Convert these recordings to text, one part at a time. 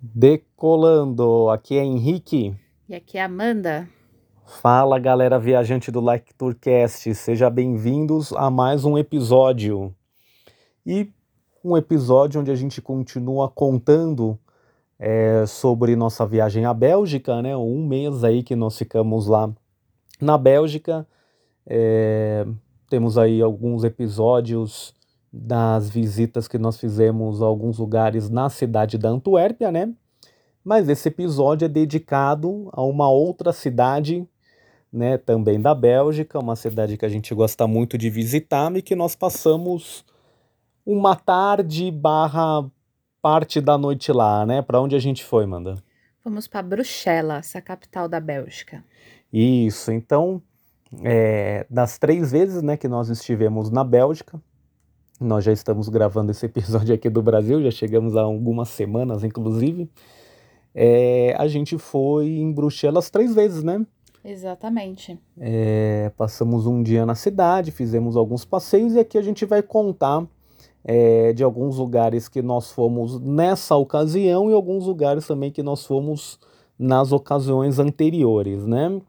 Decolando, aqui é Henrique. E aqui é Amanda. Fala galera viajante do Like Tourcast, sejam bem-vindos a mais um episódio. E um episódio onde a gente continua contando é, sobre nossa viagem à Bélgica, né? Um mês aí que nós ficamos lá na Bélgica. É, temos aí alguns episódios das visitas que nós fizemos a alguns lugares na cidade da Antuérpia, né? Mas esse episódio é dedicado a uma outra cidade, né, também da Bélgica, uma cidade que a gente gosta muito de visitar e que nós passamos uma tarde barra parte da noite lá, né? Para onde a gente foi, Manda? Fomos para Bruxelas, a capital da Bélgica. Isso, então, é, das três vezes né, que nós estivemos na Bélgica, nós já estamos gravando esse episódio aqui do Brasil, já chegamos há algumas semanas, inclusive. É, a gente foi em Bruxelas três vezes, né? Exatamente. É, passamos um dia na cidade, fizemos alguns passeios e aqui a gente vai contar é, de alguns lugares que nós fomos nessa ocasião e alguns lugares também que nós fomos nas ocasiões anteriores, né?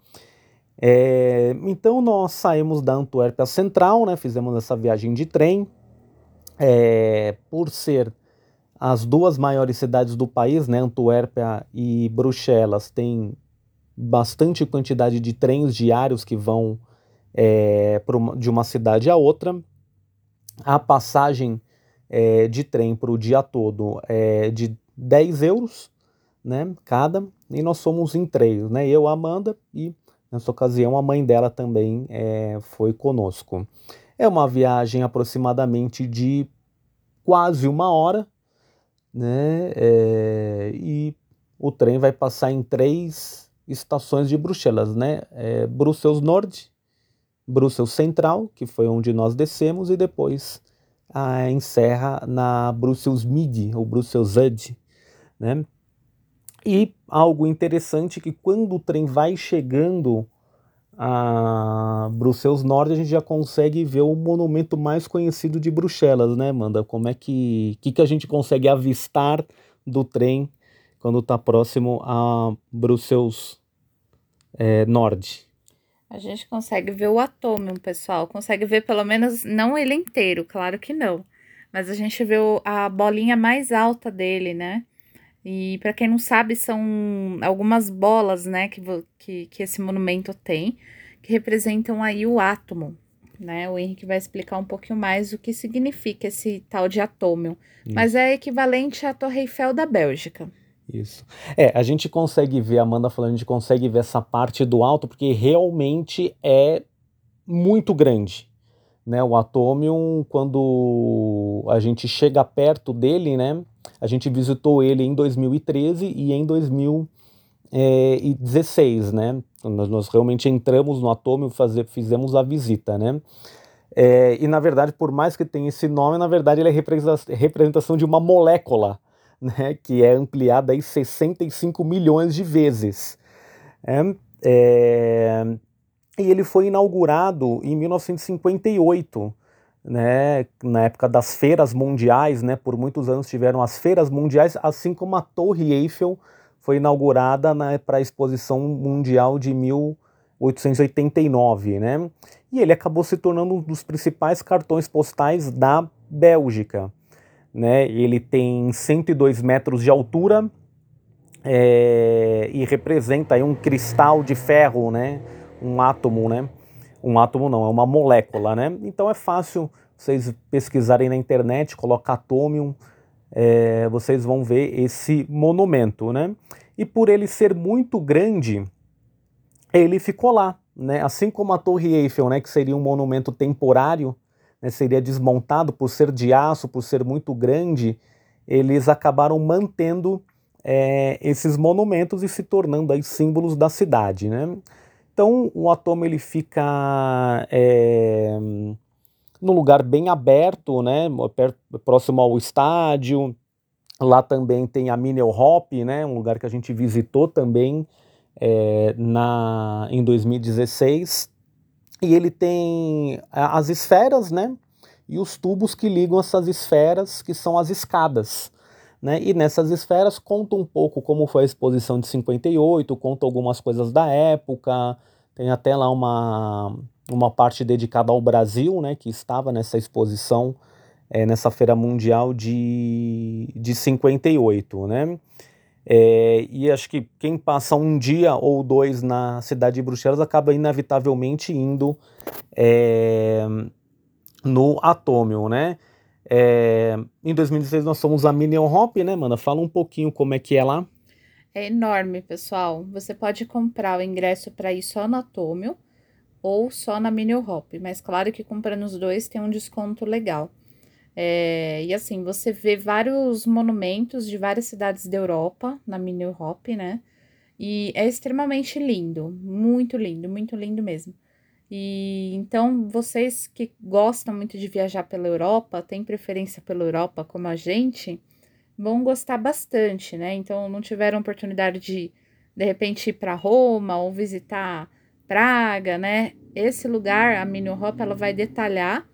É, então nós saímos da Antuérpia Central, né? Fizemos essa viagem de trem é, por ser as duas maiores cidades do país, né, Antuérpia e Bruxelas, têm bastante quantidade de trens diários que vão é, uma, de uma cidade a outra. A passagem é, de trem para o dia todo é de 10 euros, né, cada, e nós somos em três, né, eu, Amanda e nessa ocasião a mãe dela também é, foi conosco. É uma viagem aproximadamente de quase uma hora, né? É, e o trem vai passar em três estações de Bruxelas, né? É, Bruxelas Nord, Bruxelas Central, que foi onde nós descemos, e depois encerra na Bruxelas Midi, ou Bruxelas Sud, né? E algo interessante que quando o trem vai chegando a Bruxelas Norte, a gente já consegue ver o monumento mais conhecido de Bruxelas, né, Amanda? Como é que, que, que a gente consegue avistar do trem quando está próximo a Bruxelas é, Norte? A gente consegue ver o atômio, pessoal. Consegue ver pelo menos, não ele inteiro, claro que não. Mas a gente vê a bolinha mais alta dele, né? E para quem não sabe, são algumas bolas, né, que, que, que esse monumento tem, que representam aí o átomo, né? O Henrique vai explicar um pouquinho mais o que significa esse tal de atômio. Isso. Mas é equivalente à Torre Eiffel da Bélgica. Isso. É, a gente consegue ver, a Amanda falando, a gente consegue ver essa parte do alto, porque realmente é muito grande. Né? O atômio, quando a gente chega perto dele, né? A gente visitou ele em 2013 e em 2016, né? Nós, nós realmente entramos no atômio, fazer, fizemos a visita, né? É, e na verdade, por mais que tenha esse nome, na verdade ele é representação de uma molécula, né? Que é ampliada aí 65 milhões de vezes. É, é, e ele foi inaugurado em 1958 né, na época das feiras mundiais, né, por muitos anos tiveram as feiras mundiais, assim como a Torre Eiffel foi inaugurada né, para a Exposição Mundial de 1889, né, e ele acabou se tornando um dos principais cartões postais da Bélgica, né, ele tem 102 metros de altura é, e representa um cristal de ferro, né, um átomo, né, um átomo não, é uma molécula, né? Então é fácil vocês pesquisarem na internet, colocar atomium, é, vocês vão ver esse monumento, né? E por ele ser muito grande, ele ficou lá, né? Assim como a Torre Eiffel, né? Que seria um monumento temporário, né? seria desmontado por ser de aço, por ser muito grande, eles acabaram mantendo é, esses monumentos e se tornando aí símbolos da cidade, né? Então o atoma ele fica é, lugar bem aberto, né, próximo ao estádio. Lá também tem a Minel Hop, né, um lugar que a gente visitou também é, na, em 2016. E ele tem as esferas, né, e os tubos que ligam essas esferas, que são as escadas. Né? E nessas esferas conta um pouco como foi a exposição de 58, conta algumas coisas da época, tem até lá uma, uma parte dedicada ao Brasil, né, que estava nessa exposição, é, nessa Feira Mundial de, de 58. Né? É, e acho que quem passa um dia ou dois na cidade de Bruxelas acaba inevitavelmente indo é, no Atômio, né? É, em 2016 nós somos a Minion Hop, né, Manda? Fala um pouquinho como é que é lá. É enorme, pessoal. Você pode comprar o ingresso para ir só no Atômio ou só na Minion Hop, mas claro que comprando os dois tem um desconto legal. É, e assim, você vê vários monumentos de várias cidades da Europa na Minion Hop, né? E é extremamente lindo, muito lindo, muito lindo mesmo. E então, vocês que gostam muito de viajar pela Europa, têm preferência pela Europa como a gente, vão gostar bastante, né? Então, não tiveram oportunidade de de repente ir para Roma ou visitar Praga, né? Esse lugar, a Mini Hop, ela vai detalhar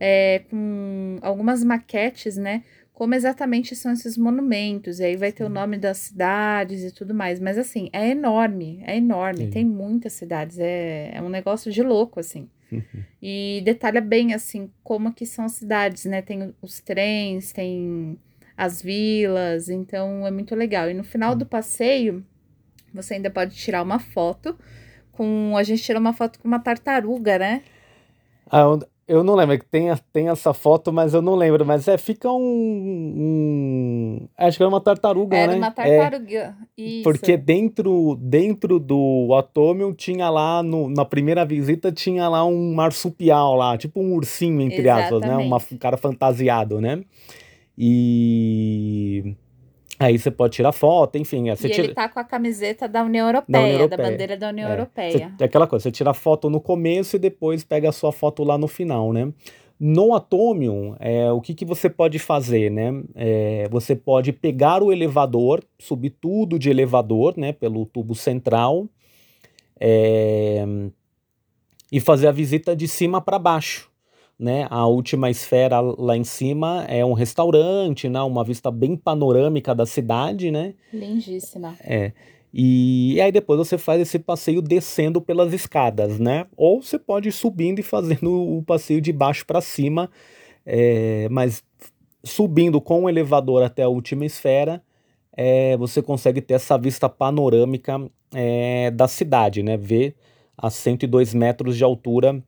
é, com algumas maquetes, né? Como exatamente são esses monumentos, e aí vai ter o nome das cidades e tudo mais. Mas assim, é enorme, é enorme, Sim. tem muitas cidades, é, é um negócio de louco, assim. E detalha bem, assim, como que são as cidades, né? Tem os trens, tem as vilas, então é muito legal. E no final do passeio, você ainda pode tirar uma foto com. A gente tirou uma foto com uma tartaruga, né? Ah, eu não lembro, é tem, tem essa foto, mas eu não lembro. Mas é, fica um. um acho que era uma tartaruga, era né? Era uma tartaruga. É, porque dentro, dentro do Atomium tinha lá, no, na primeira visita, tinha lá um marsupial lá, tipo um ursinho, entre Exatamente. aspas, né? Uma, um cara fantasiado, né? E. Aí você pode tirar foto, enfim. É, você e tira... ele tá com a camiseta da União Europeia, da, União Europeia. da bandeira da União é. Europeia. Você, é aquela coisa, você tira a foto no começo e depois pega a sua foto lá no final, né? No Atomium, é, o que, que você pode fazer, né? É, você pode pegar o elevador, subir tudo de elevador, né? Pelo tubo central é, e fazer a visita de cima para baixo né? A última esfera lá em cima é um restaurante, né? Uma vista bem panorâmica da cidade, né? Lindíssima. É. E, e aí depois você faz esse passeio descendo pelas escadas, né? Ou você pode ir subindo e fazendo o passeio de baixo para cima, é, mas subindo com o elevador até a última esfera, é, você consegue ter essa vista panorâmica é, da cidade, né? Ver a 102 metros de altura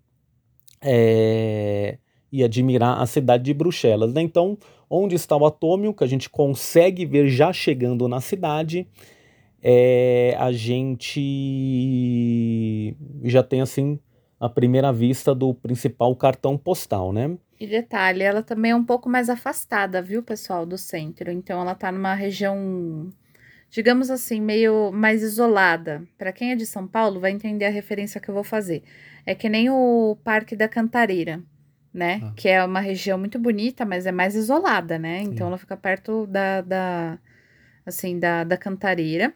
é, e admirar a cidade de Bruxelas. Né? Então, onde está o atômio, que a gente consegue ver já chegando na cidade, é, a gente já tem assim a primeira vista do principal cartão postal, né? E detalhe, ela também é um pouco mais afastada, viu, pessoal, do centro. Então, ela tá numa região, digamos assim, meio mais isolada. Para quem é de São Paulo, vai entender a referência que eu vou fazer. É que nem o Parque da Cantareira, né? Ah. Que é uma região muito bonita, mas é mais isolada, né? Então ela fica perto da, da assim, da, da Cantareira.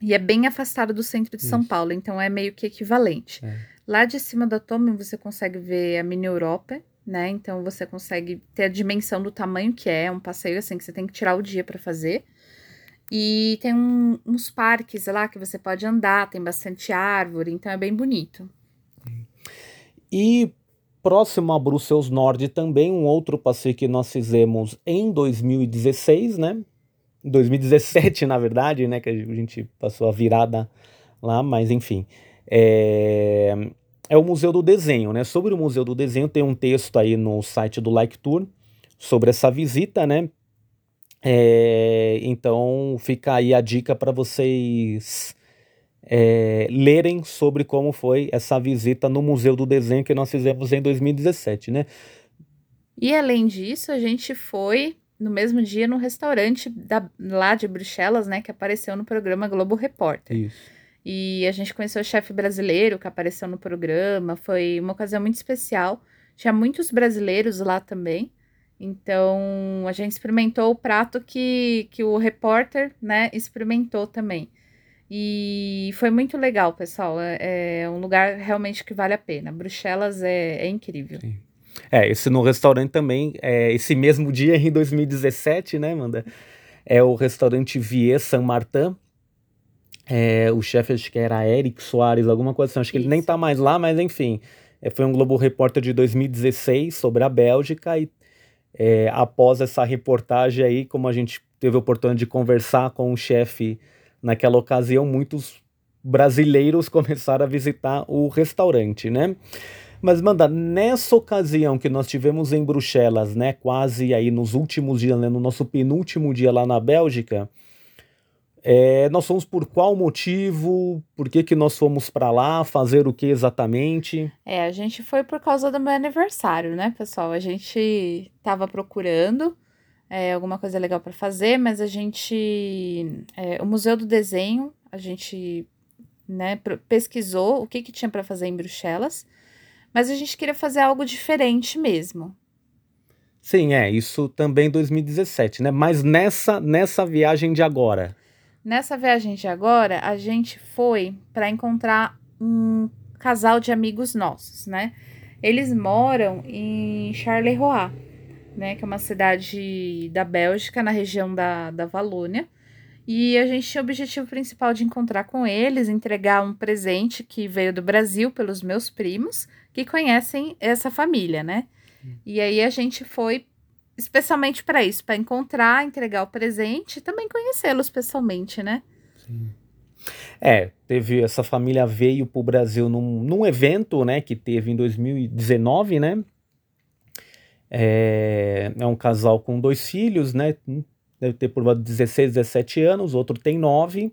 E é bem afastada do centro de Isso. São Paulo, então é meio que equivalente. É. Lá de cima do Atome você consegue ver a mini Europa, né? Então você consegue ter a dimensão do tamanho que é, um passeio assim que você tem que tirar o dia para fazer. E tem um, uns parques lá que você pode andar, tem bastante árvore, então é bem bonito. E próximo a Bruxelas Norte também um outro passeio que nós fizemos em 2016, né? 2017, na verdade, né? Que a gente passou a virada lá, mas enfim. É, é o Museu do Desenho, né? Sobre o Museu do Desenho tem um texto aí no site do Like Tour sobre essa visita, né? É, então fica aí a dica para vocês é, lerem sobre como foi essa visita no Museu do Desenho que nós fizemos em 2017, né? E além disso, a gente foi no mesmo dia no restaurante da, lá de Bruxelas, né, que apareceu no programa Globo Repórter. Isso. E a gente conheceu o chefe brasileiro que apareceu no programa, foi uma ocasião muito especial. Tinha muitos brasileiros lá também. Então, a gente experimentou o prato que, que o repórter, né, experimentou também. E foi muito legal, pessoal. É, é, um lugar realmente que vale a pena. Bruxelas é, é incrível. Sim. É, esse no restaurante também, é, esse mesmo dia em 2017, né, Manda? é o restaurante Vier Saint Martin. É, o chefe acho que era Eric Soares, alguma coisa assim. Acho que Isso. ele nem tá mais lá, mas enfim. É, foi um Globo Repórter de 2016 sobre a Bélgica e é, após essa reportagem aí, como a gente teve a oportunidade de conversar com o chefe naquela ocasião, muitos brasileiros começaram a visitar o restaurante, né? Mas, Manda, nessa ocasião que nós tivemos em Bruxelas, né, quase aí nos últimos dias, né, no nosso penúltimo dia lá na Bélgica, é, nós fomos por qual motivo? Por que, que nós fomos para lá? Fazer o que exatamente? É, a gente foi por causa do meu aniversário, né, pessoal? A gente tava procurando é, alguma coisa legal para fazer, mas a gente. É, o Museu do Desenho, a gente né, pesquisou o que, que tinha para fazer em Bruxelas mas a gente queria fazer algo diferente mesmo. Sim, é, isso também 2017, né? Mas nessa nessa viagem de agora. Nessa viagem de agora, a gente foi para encontrar um casal de amigos nossos, né? Eles moram em Charleroi, né, que é uma cidade da Bélgica, na região da, da Valônia. E a gente tinha o objetivo principal de encontrar com eles, entregar um presente que veio do Brasil pelos meus primos, que conhecem essa família, né? Hum. E aí a gente foi especialmente para isso, para encontrar, entregar o presente e também conhecê-los pessoalmente, né? Sim. É, teve essa família veio para o Brasil num, num evento, né, que teve em 2019, né? É, é um casal com dois filhos, né? deve ter por volta de 16, 17 anos, outro tem 9,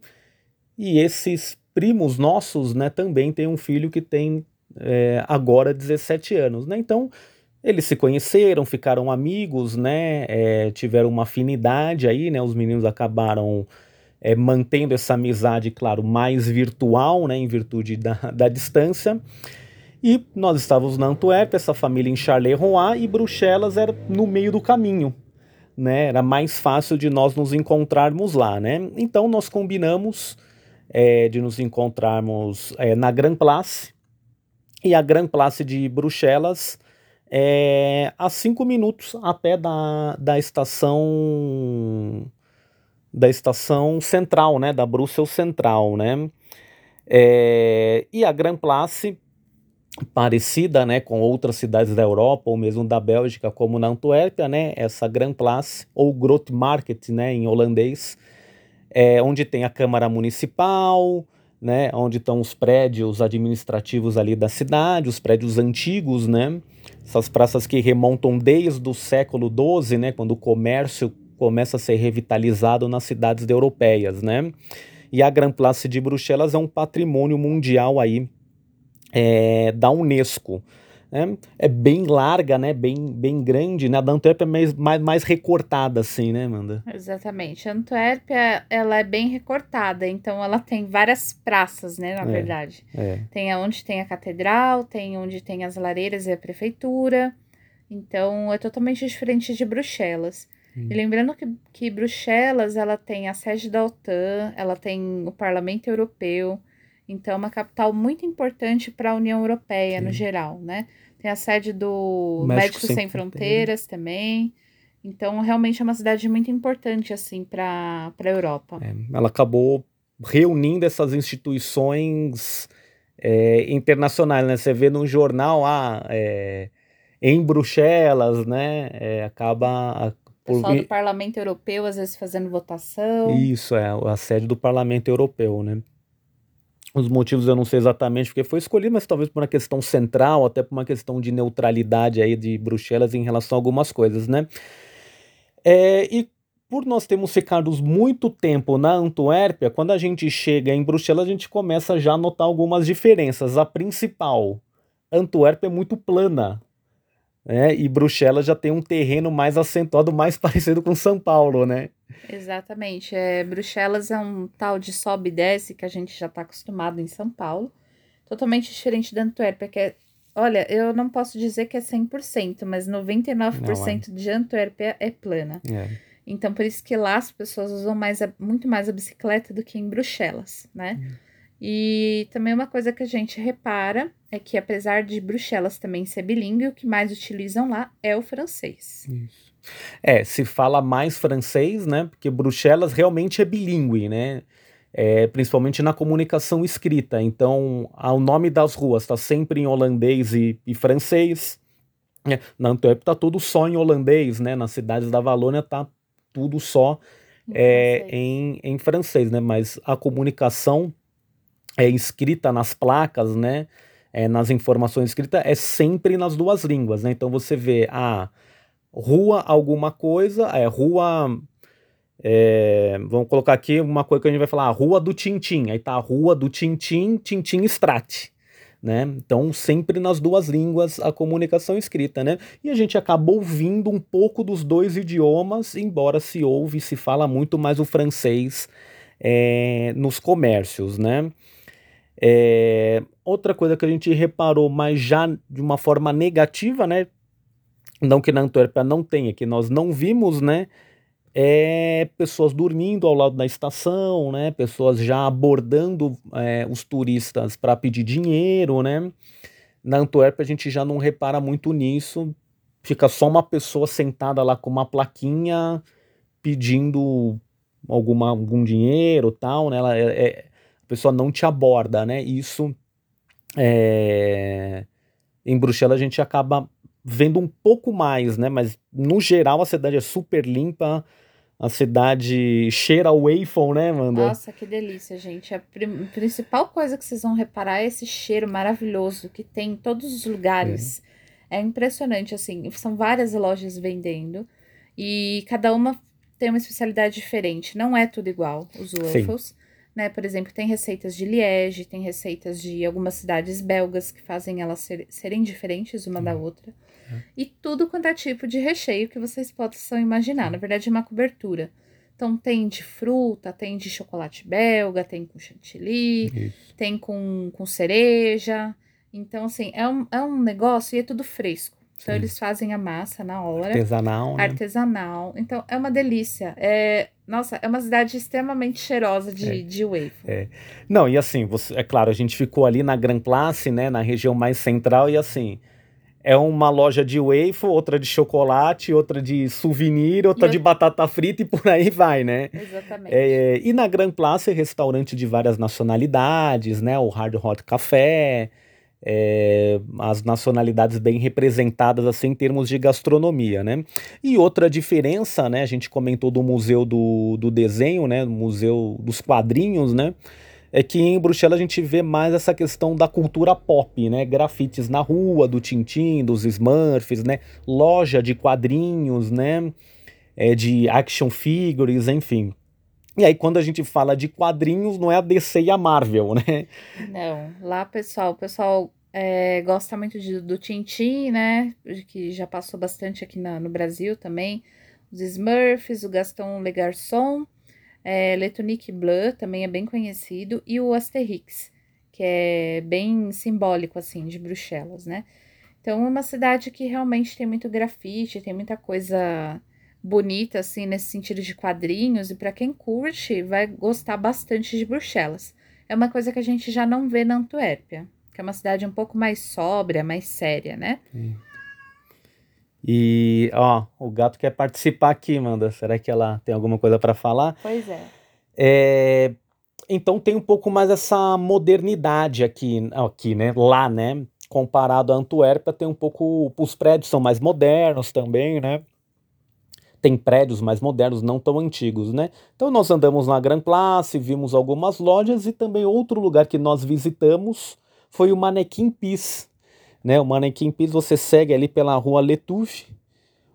e esses primos nossos, né, também tem um filho que tem é, agora 17 anos, né, então eles se conheceram, ficaram amigos, né, é, tiveram uma afinidade aí, né, os meninos acabaram é, mantendo essa amizade, claro, mais virtual, né, em virtude da, da distância, e nós estávamos na Antuérpia, essa família em Charleroi, e Bruxelas era no meio do caminho, né, era mais fácil de nós nos encontrarmos lá, né? Então nós combinamos é, de nos encontrarmos é, na Grand Place e a Grand Place de Bruxelas é a cinco minutos a pé da, da estação da estação central, né, da Bruxelas Central, né? É, e a Grand Place parecida né, com outras cidades da Europa ou mesmo da Bélgica, como na Antuérpia, né, essa Grand Place ou Groot Market né, em holandês, é, onde tem a Câmara Municipal, né, onde estão os prédios administrativos ali da cidade, os prédios antigos, né, essas praças que remontam desde o século XII, né, quando o comércio começa a ser revitalizado nas cidades europeias, né, e a Grand Place de Bruxelas é um patrimônio mundial aí é, da Unesco. Né? É bem larga, né? Bem, bem grande, né? A da Antuérpia é mais, mais, mais recortada, assim, né, Amanda? Exatamente. A Antuérpia, ela é bem recortada, então ela tem várias praças, né, na é, verdade. É. Tem onde tem a catedral, tem onde tem as lareiras e a prefeitura. Então, é totalmente diferente de Bruxelas. Hum. E lembrando que, que Bruxelas, ela tem a sede da OTAN, ela tem o Parlamento Europeu, então, é uma capital muito importante para a União Europeia Sim. no geral, né? Tem a sede do Médicos Sem, Sem Fronteiras também. Então, realmente é uma cidade muito importante, assim, para a Europa. É, ela acabou reunindo essas instituições é, internacionais, né? Você vê num jornal, ah, é, em Bruxelas, né? É, acaba... O pessoal do Parlamento Europeu, às vezes, fazendo votação. Isso, é, a sede do Parlamento Europeu, né? Os motivos eu não sei exatamente porque foi escolhido, mas talvez por uma questão central, até por uma questão de neutralidade aí de Bruxelas em relação a algumas coisas, né? É, e por nós termos ficado muito tempo na Antuérpia, quando a gente chega em Bruxelas, a gente começa já a notar algumas diferenças. A principal, Antuérpia é muito plana, né? E Bruxelas já tem um terreno mais acentuado, mais parecido com São Paulo, né? Exatamente. É, Bruxelas é um tal de sobe e desce que a gente já está acostumado em São Paulo. Totalmente diferente da Antuérpia, que é. Olha, eu não posso dizer que é 100%, mas 99% não, é. de Antuérpia é plana. É. Então, por isso que lá as pessoas usam mais a, muito mais a bicicleta do que em Bruxelas, né? Hum. E também uma coisa que a gente repara é que, apesar de Bruxelas também ser bilíngue, o que mais utilizam lá é o francês. Isso. É, se fala mais francês, né? Porque Bruxelas realmente é bilíngue, né? É, principalmente na comunicação escrita. Então, o nome das ruas está sempre em holandês e, e francês. É, na Antwerp está tudo só em holandês, né? Nas cidades da Valônia está tudo só é, em, em francês, né? Mas a comunicação é escrita nas placas, né? É, nas informações escritas é sempre nas duas línguas, né? Então você vê a ah, rua alguma coisa, é rua. É, vamos colocar aqui uma coisa que a gente vai falar, a rua do Tintim. Aí tá a rua do Tintim, Tintim Strat. Né? Então, sempre nas duas línguas a comunicação escrita, né? E a gente acabou ouvindo um pouco dos dois idiomas, embora se ouve se fala muito mais o francês é, nos comércios, né? É, outra coisa que a gente reparou, mas já de uma forma negativa, né? Não que na Antuérpia não tenha, que nós não vimos, né? É pessoas dormindo ao lado da estação, né? Pessoas já abordando é, os turistas para pedir dinheiro, né? Na Antuérpia a gente já não repara muito nisso. Fica só uma pessoa sentada lá com uma plaquinha pedindo alguma, algum dinheiro tal, né? Ela é, é a pessoa não te aborda, né? Isso é, em Bruxelas a gente acaba vendo um pouco mais, né? Mas no geral a cidade é super limpa. A cidade cheira o waffle, né, Amanda? Nossa, que delícia, gente. A principal coisa que vocês vão reparar é esse cheiro maravilhoso que tem em todos os lugares. É, é impressionante, assim. São várias lojas vendendo e cada uma tem uma especialidade diferente. Não é tudo igual, os waffles. Sim. Né? Por exemplo, tem receitas de Liege, tem receitas de algumas cidades belgas que fazem elas ser, serem diferentes uma da outra. E tudo quanto é tipo de recheio que vocês possam imaginar. Na verdade, é uma cobertura. Então, tem de fruta, tem de chocolate belga, tem com chantilly, Isso. tem com, com cereja. Então, assim, é um, é um negócio e é tudo fresco. Então, Sim. eles fazem a massa na hora. Artesanal, né? Artesanal. Então, é uma delícia. É, nossa, é uma cidade extremamente cheirosa de, é. de. É. Não, e assim, você, é claro, a gente ficou ali na Grand Place, né, na região mais central, e assim, é uma loja de waffle, outra de chocolate, outra de souvenir, outra e de batata frita e por aí vai, né? Exatamente. É, e na Grand Place, restaurante de várias nacionalidades, né? O Hard Hot Café, é, as nacionalidades bem representadas assim em termos de gastronomia, né? E outra diferença, né? A gente comentou do Museu do, do Desenho, né? Museu dos Quadrinhos, né? é que em Bruxelas a gente vê mais essa questão da cultura pop, né? Grafites na rua, do Tintin, dos Smurfs, né? Loja de quadrinhos, né? É, de action figures, enfim. E aí, quando a gente fala de quadrinhos, não é a DC e a Marvel, né? Não, lá, pessoal, o pessoal é, gosta muito de, do Tintin, né? Que já passou bastante aqui na, no Brasil também. Os Smurfs, o Gaston Le Garçon é, Letonique Bleu também é bem conhecido, e o Asterix, que é bem simbólico, assim, de Bruxelas, né? Então, é uma cidade que realmente tem muito grafite, tem muita coisa bonita, assim, nesse sentido de quadrinhos, e para quem curte, vai gostar bastante de Bruxelas. É uma coisa que a gente já não vê na Antuérpia, que é uma cidade um pouco mais sóbria, mais séria, né? Sim. E, ó, o gato quer participar aqui, Manda. Será que ela tem alguma coisa para falar? Pois é. é. Então tem um pouco mais essa modernidade aqui, aqui, né? Lá, né? Comparado a Antuérpia, tem um pouco. Os prédios são mais modernos também, né? Tem prédios mais modernos, não tão antigos, né? Então nós andamos na Grand Place, vimos algumas lojas e também outro lugar que nós visitamos foi o Manequim Peace, né? O Manequim Pis você segue ali pela rua Letouche,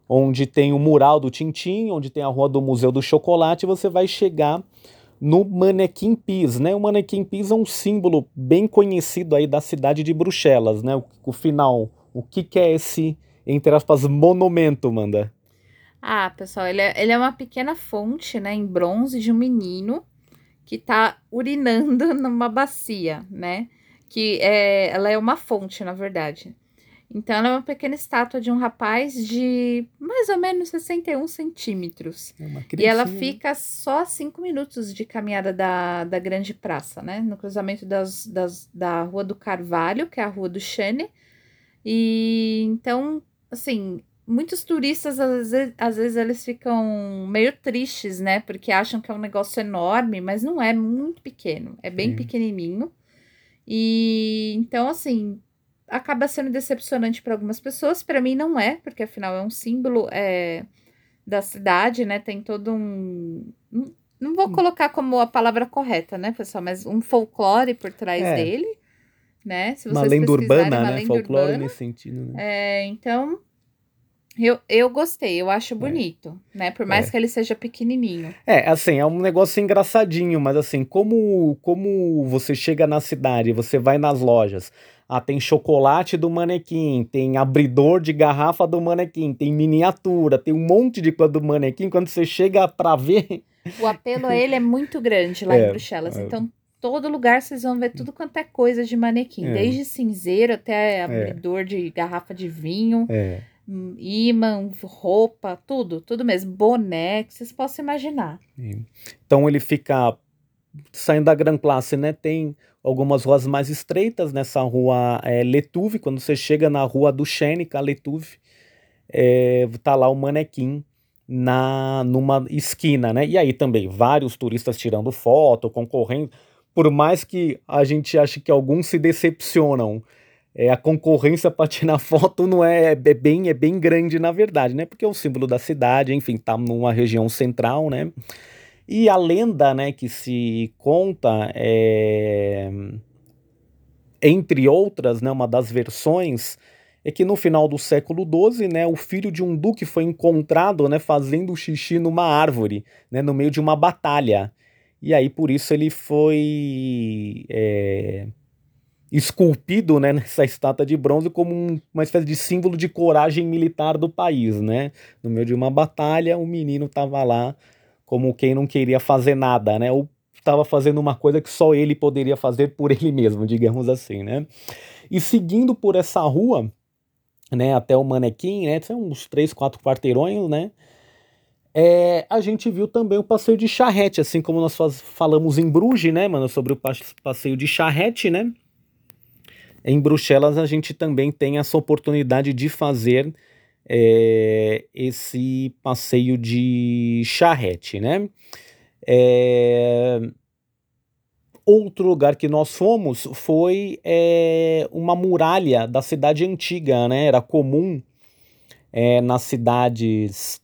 onde tem o mural do Tintim, onde tem a rua do Museu do Chocolate, você vai chegar no Manequim Pis, né? O Manequim Pis é um símbolo bem conhecido aí da cidade de Bruxelas, né? O, o final, o que, que é esse, entre aspas, monumento, Manda? Ah, pessoal, ele é, ele é uma pequena fonte, né, em bronze de um menino que tá urinando numa bacia, né? que é, ela é uma fonte, na verdade. Então, ela é uma pequena estátua de um rapaz de mais ou menos 61 centímetros. É e ela fica só a 5 minutos de caminhada da, da grande praça, né? No cruzamento das, das, da Rua do Carvalho, que é a Rua do Chene. E então, assim, muitos turistas, às vezes, às vezes, eles ficam meio tristes, né? Porque acham que é um negócio enorme, mas não é muito pequeno, é bem Sim. pequenininho. E então, assim, acaba sendo decepcionante para algumas pessoas. Para mim, não é, porque afinal é um símbolo é, da cidade, né? Tem todo um. Não vou hum. colocar como a palavra correta, né, pessoal? Mas um folclore por trás é. dele, né? Se vocês uma lenda urbana, uma né? Lenda folclore urbana. nesse sentido, né? É, então, eu, eu gostei, eu acho é. bonito, é. né? Por mais é. que ele seja pequenininho. É, assim, é um negócio engraçadinho, mas assim, como, como você chega na cidade, você vai nas lojas, ah, tem chocolate do manequim, tem abridor de garrafa do manequim, tem miniatura, tem um monte de coisa do manequim, quando você chega pra ver... O apelo a ele é muito grande lá é, em Bruxelas, é. então todo lugar vocês vão ver tudo quanto é coisa de manequim, é. desde cinzeiro até abridor de garrafa de vinho... É imã, roupa, tudo, tudo mesmo, boné, que vocês possam imaginar. Então ele fica saindo da Gran Place, né? Tem algumas ruas mais estreitas nessa rua é, Letuve, quando você chega na rua do Xênica, Letuve, é, tá lá o manequim na numa esquina, né? E aí também vários turistas tirando foto, concorrendo, por mais que a gente ache que alguns se decepcionam é, a concorrência para tirar foto não é, é, bem é bem grande na verdade, né? Porque é o símbolo da cidade, enfim, tá numa região central, né? E a lenda, né, que se conta é entre outras, né, uma das versões é que no final do século XII, né, o filho de um duque foi encontrado, né, fazendo xixi numa árvore, né, no meio de uma batalha. E aí por isso ele foi é, esculpido né, nessa estátua de bronze como um, uma espécie de símbolo de coragem militar do país, né? No meio de uma batalha, o menino estava lá como quem não queria fazer nada, né? Ou estava fazendo uma coisa que só ele poderia fazer por ele mesmo, digamos assim, né? E seguindo por essa rua, né, até o manequim, né, são uns três, quatro quarteirões, né? É, a gente viu também o passeio de charrete, assim como nós falamos em Bruges, né, mano, sobre o passeio de charrete, né? Em Bruxelas, a gente também tem essa oportunidade de fazer é, esse passeio de charrete, né? É... Outro lugar que nós fomos foi é, uma muralha da cidade antiga, né? Era comum é, nas cidades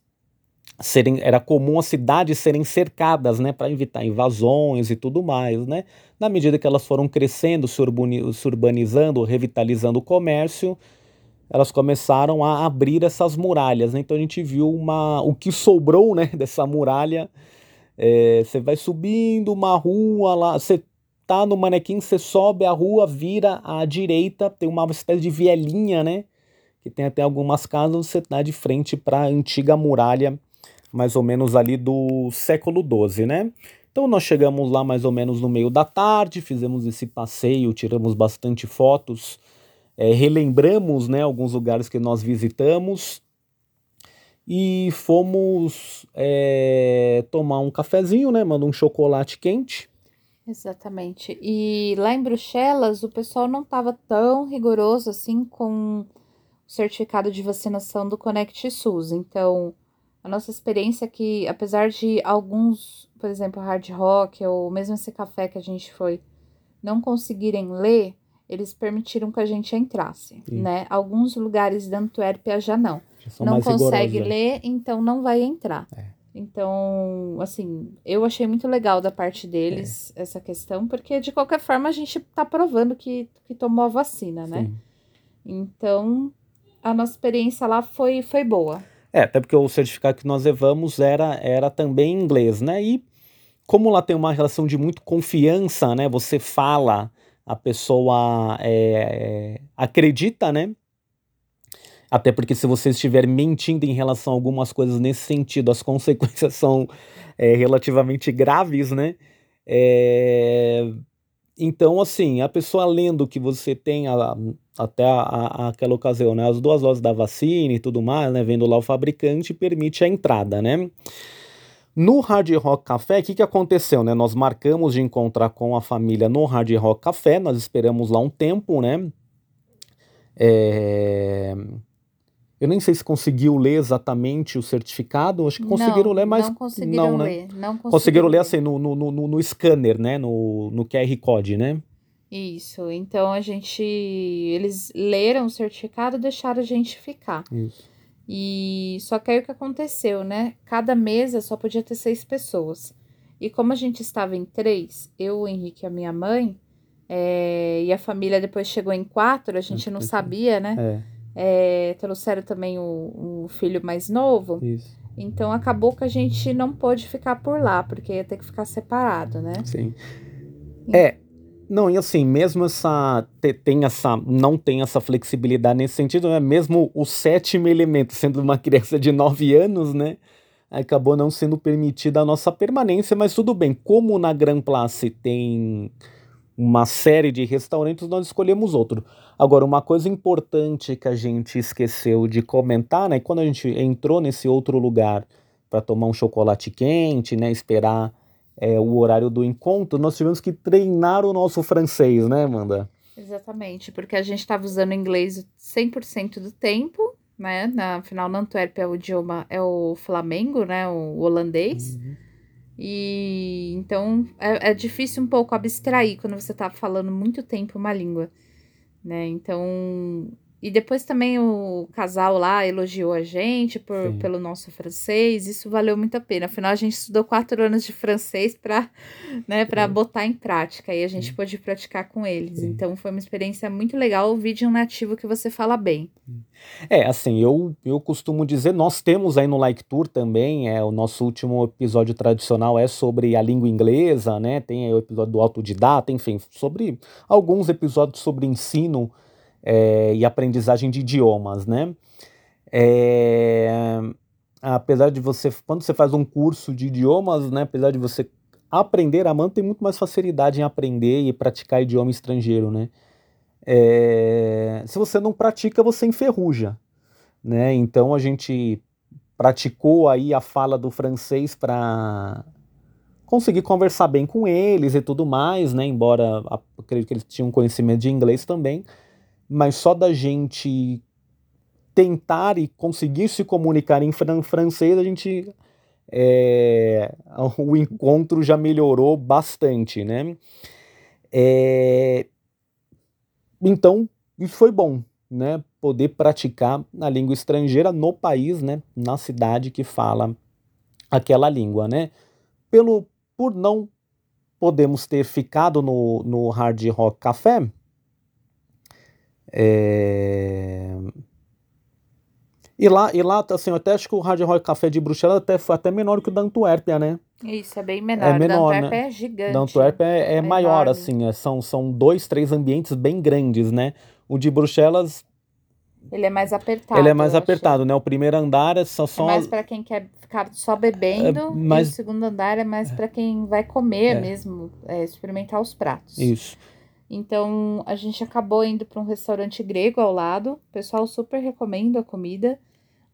serem, era comum as cidades serem cercadas, né, para evitar invasões e tudo mais, né? Na medida que elas foram crescendo, se, urbanizando, revitalizando o comércio, elas começaram a abrir essas muralhas, né? Então a gente viu uma, o que sobrou, né, dessa muralha. É, você vai subindo uma rua lá, você tá no manequim, você sobe a rua, vira à direita, tem uma espécie de vielinha, né? Que tem até algumas casas, você tá de frente para a antiga muralha mais ou menos ali do século XII, né? Então nós chegamos lá mais ou menos no meio da tarde, fizemos esse passeio, tiramos bastante fotos, é, relembramos né, alguns lugares que nós visitamos e fomos é, tomar um cafezinho, né? Mandou um chocolate quente. Exatamente. E lá em Bruxelas o pessoal não estava tão rigoroso assim com o certificado de vacinação do Connect SUS. Então a nossa experiência é que, apesar de alguns, por exemplo, hard rock ou mesmo esse café que a gente foi, não conseguirem ler, eles permitiram que a gente entrasse, Sim. né? Alguns lugares da Antuérpia já não. Já não consegue né? ler, então não vai entrar. É. Então, assim, eu achei muito legal da parte deles é. essa questão, porque de qualquer forma a gente tá provando que, que tomou a vacina, né? Sim. Então, a nossa experiência lá foi, foi boa. É, até porque o certificado que nós levamos era, era também em inglês, né? E como lá tem uma relação de muito confiança, né? Você fala, a pessoa é, acredita, né? Até porque se você estiver mentindo em relação a algumas coisas nesse sentido, as consequências são é, relativamente graves, né? É, então, assim, a pessoa lendo que você tem a, até a, a, aquela ocasião, né, as duas doses da vacina e tudo mais, né, vendo lá o fabricante, permite a entrada, né? No Hard Rock Café, o que, que aconteceu, né? Nós marcamos de encontrar com a família no Hard Rock Café, nós esperamos lá um tempo, né? É... Eu nem sei se conseguiu ler exatamente o certificado, acho que conseguiram não, ler, mas não conseguiram não, né? ler. Não conseguiram, Conseguiram ler assim no, no, no, no scanner, né? No, no QR Code, né? Isso, então a gente. Eles leram o certificado e deixaram a gente ficar. Isso. E só que aí o que aconteceu, né? Cada mesa só podia ter seis pessoas. E como a gente estava em três, eu, o Henrique e a minha mãe, é, e a família depois chegou em quatro, a gente não Entendi. sabia, né? É, É, trouxeram também o, o filho mais novo. isso. Então acabou que a gente não pôde ficar por lá, porque ia ter que ficar separado, né? Sim. É, não, e assim, mesmo essa, te- tem essa, não tem essa flexibilidade nesse sentido, né? Mesmo o sétimo elemento, sendo uma criança de 9 anos, né? Acabou não sendo permitida a nossa permanência, mas tudo bem. Como na Grand Place tem uma série de restaurantes, nós escolhemos outro. Agora, uma coisa importante que a gente esqueceu de comentar, né? Quando a gente entrou nesse outro lugar para tomar um chocolate quente, né? Esperar é, o horário do encontro, nós tivemos que treinar o nosso francês, né, Amanda? Exatamente, porque a gente estava usando inglês 100% do tempo, né? Na, afinal, na Antuérpia o idioma é o flamengo, né? O holandês. E então é, é difícil um pouco abstrair quando você tá falando muito tempo uma língua, né? Então. E depois também o casal lá elogiou a gente por, Sim. pelo nosso francês, isso valeu muito a pena. Afinal, a gente estudou quatro anos de francês para né, pra Sim. botar em prática e a gente pôde praticar com eles. Sim. Então foi uma experiência muito legal ouvir de um nativo que você fala bem. É, assim, eu, eu costumo dizer, nós temos aí no Like Tour também, é, o nosso último episódio tradicional é sobre a língua inglesa, né? Tem aí o episódio do autodidata, enfim, sobre alguns episódios sobre ensino é, e aprendizagem de idiomas, né? É, apesar de você, quando você faz um curso de idiomas, né? Apesar de você aprender, a Amanda tem muito mais facilidade em aprender e praticar idioma estrangeiro, né? É, se você não pratica, você enferruja, né? Então a gente praticou aí a fala do francês para conseguir conversar bem com eles e tudo mais, né? Embora acredito que eles tinham conhecimento de inglês também, mas só da gente tentar e conseguir se comunicar em fran- francês, a gente é, o encontro já melhorou bastante, né? É, então, isso foi bom, né? Poder praticar a língua estrangeira no país, né? Na cidade que fala aquela língua, né? Pelo, por não podemos ter ficado no, no Hard Rock Café, é, e lá, e lá, assim, eu até acho que o Hard Rock Café de Bruxelas até foi até menor que o da Antuérpia, né? Isso, é bem menor. É menor, da Antuérpia né? é gigante. Da Antuérpia é, é É maior, enorme. assim, é, são, são dois, três ambientes bem grandes, né? O de Bruxelas, Ele é mais apertado. ele é mais acho. apertado, né? O primeiro andar é só, É só mais para quem quer ficar só bebendo. É, mas- E o segundo andar é mais para quem vai comer É. mesmo, é, experimentar os pratos. isso. Então a gente acabou indo para um restaurante grego ao lado. O pessoal super recomenda a comida.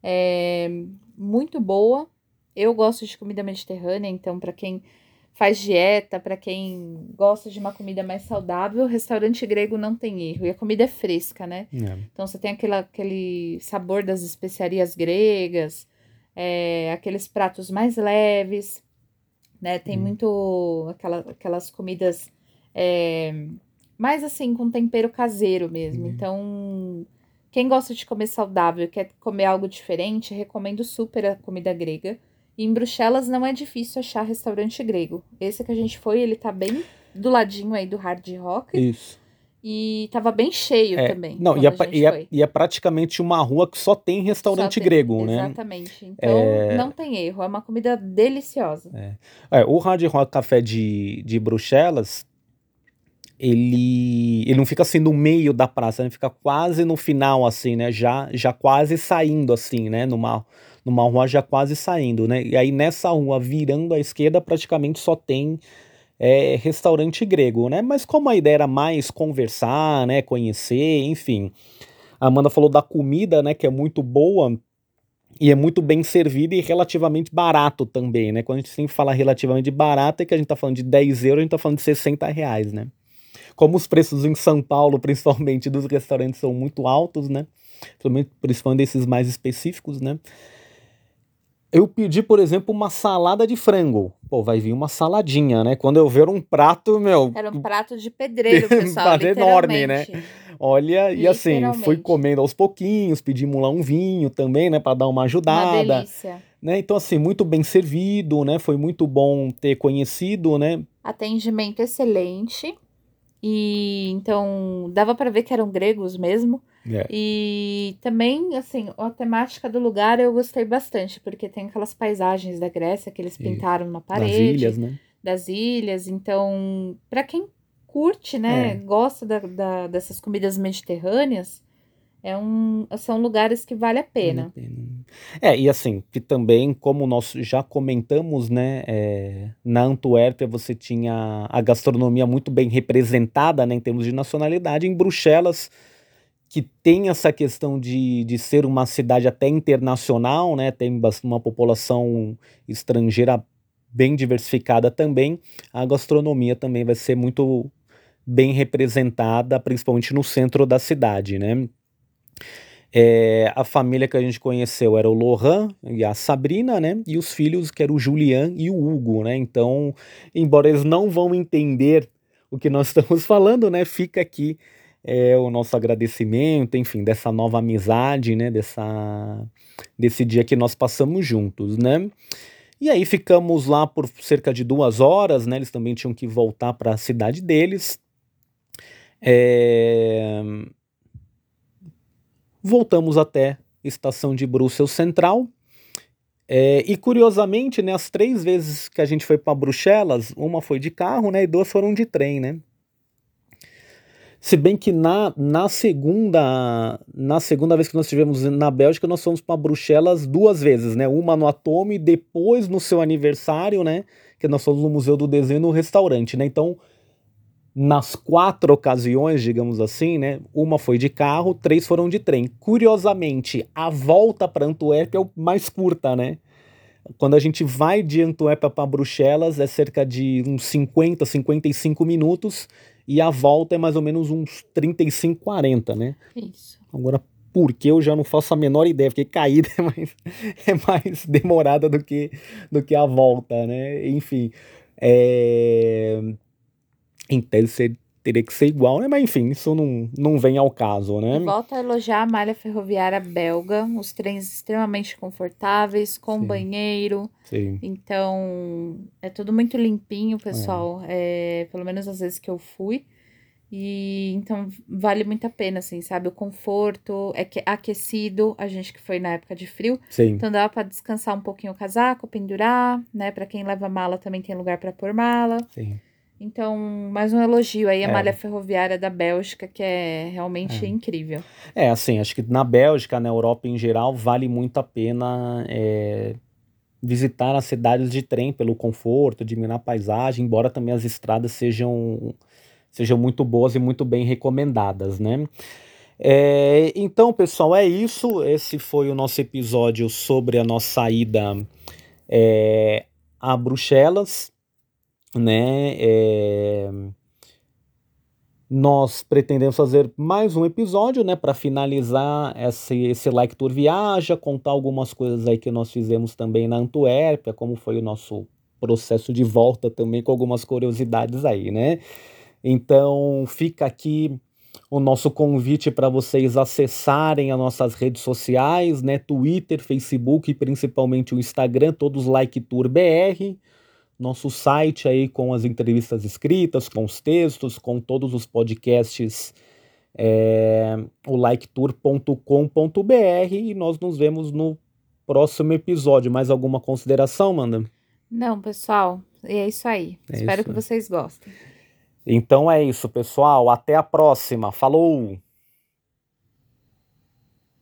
É muito boa. Eu gosto de comida mediterrânea, então para quem faz dieta, para quem gosta de uma comida mais saudável, restaurante grego não tem erro. E a comida é fresca, né? É. Então você tem aquela, aquele sabor das especiarias gregas, é, aqueles pratos mais leves, né? Tem Hum. muito aquela, aquelas comidas é, mais assim, com tempero caseiro mesmo. Uhum. Então, quem gosta de comer saudável e quer comer algo diferente, recomendo super a comida grega. E em Bruxelas não é difícil achar restaurante grego. Esse que a gente foi, ele tá bem do ladinho aí do Hard Rock. Isso. E tava bem cheio É, também. não, e é, e, é, e é praticamente uma rua que só tem restaurante Só tem- grego, né? Exatamente. Então, não tem erro. É uma comida deliciosa. É, o Hard Rock Café de, de Bruxelas, ele, ele não fica assim no meio da praça, ele fica quase no final, assim, né? Já, já quase saindo, assim, né? Numa, numa rua já quase saindo, né? E aí nessa rua, virando à esquerda, praticamente só tem é, restaurante grego, né? Mas como a ideia era mais conversar, né? Conhecer, enfim. A Amanda falou da comida, né? Que é muito boa. E é muito bem servido e relativamente barato também, né? Quando a gente sempre fala relativamente barato, é que a gente tá falando de 10 euros, a gente tá falando de 60 reais, né? Como os preços em São Paulo, principalmente, dos restaurantes são muito altos, né? principalmente desses mais específicos, né? Eu pedi, por exemplo, uma salada de frango. Pô, vai vir uma saladinha, né? Quando eu ver um prato, meu. Era um prato de pedreiro, pessoal. enorme, né? Olha, e assim, fui comendo aos pouquinhos, pedimos lá um vinho também, né, para dar uma ajudada. Uma delícia. Né? Então, assim, muito bem servido, né? Foi muito bom ter conhecido, né? Atendimento excelente. E então dava para ver que eram gregos mesmo. É. E também, assim, a temática do lugar eu gostei bastante, porque tem aquelas paisagens da Grécia que eles pintaram e... na parede. Das ilhas, né? Das ilhas. Então, para quem curte, né, é. gosta da, da, dessas comidas mediterrâneas, é um, são lugares que vale a pena. Pena. É, e assim, que também, como nós já comentamos, né, é, na Antuérpia você tinha a gastronomia muito bem representada, né, em termos de nacionalidade, em Bruxelas, que tem essa questão de, de ser uma cidade até internacional, né, tem uma população estrangeira bem diversificada também, a gastronomia também vai ser muito bem representada, principalmente no centro da cidade, né. É, a família que a gente conheceu era o Lohan e a Sabrina, né? E os filhos que eram o Julian e o Hugo, né? Então, embora eles não vão entender o que nós estamos falando, né? Fica aqui é, o nosso agradecimento, enfim, dessa nova amizade, né? Dessa, desse dia que nós passamos juntos, né? E aí ficamos lá por cerca de duas horas, né? Eles também tinham que voltar para a cidade deles. É voltamos até estação de Bruxelas Central. É, e curiosamente, né, as três vezes que a gente foi para Bruxelas, uma foi de carro, né, e duas foram de trem, né? Se bem que na, na segunda na segunda vez que nós estivemos na Bélgica, nós fomos para Bruxelas duas vezes, né? Uma no Atome, depois no seu aniversário, né? Que nós fomos no Museu do Desenho no restaurante, né? Então, nas quatro ocasiões, digamos assim, né? Uma foi de carro, três foram de trem. Curiosamente, a volta para Antuérpia é mais curta, né? Quando a gente vai de Antuérpia para Bruxelas é cerca de uns 50, 55 minutos e a volta é mais ou menos uns 35, 40, né? Isso. Agora, por que eu já não faço a menor ideia, porque caída é mais, é mais demorada do que, do que a volta, né? Enfim, é em tese teria que ser igual, né? Mas enfim, isso não, não vem ao caso, né? Volto a elogiar a malha ferroviária belga, os trens extremamente confortáveis, com Sim. banheiro. Sim. Então, é tudo muito limpinho, pessoal. É. é. pelo menos às vezes que eu fui. E então vale muito a pena, assim, sabe? O conforto, é que aquecido, a gente que foi na época de frio. Sim. Então dá para descansar um pouquinho o casaco, pendurar, né? Para quem leva mala também tem lugar para pôr mala. Sim. Então, mais um elogio aí à é. malha ferroviária da Bélgica, que é realmente é. incrível. É, assim, acho que na Bélgica, na Europa em geral, vale muito a pena é, visitar as cidades de trem pelo conforto, diminuir a paisagem, embora também as estradas sejam, sejam muito boas e muito bem recomendadas, né? É, então, pessoal, é isso. Esse foi o nosso episódio sobre a nossa ida é, a Bruxelas né? É... Nós pretendemos fazer mais um episódio, né, para finalizar esse, esse Like Tour Viaja, contar algumas coisas aí que nós fizemos também na Antuérpia, como foi o nosso processo de volta também, com algumas curiosidades aí, né? Então, fica aqui o nosso convite para vocês acessarem as nossas redes sociais, né? Twitter, Facebook e principalmente o Instagram, todos Like Tour BR nosso site aí com as entrevistas escritas, com os textos, com todos os podcasts, é, o liketour.com.br e nós nos vemos no próximo episódio. Mais alguma consideração, Manda? Não, pessoal, é isso aí. É Espero isso. que vocês gostem. Então é isso, pessoal. Até a próxima. Falou!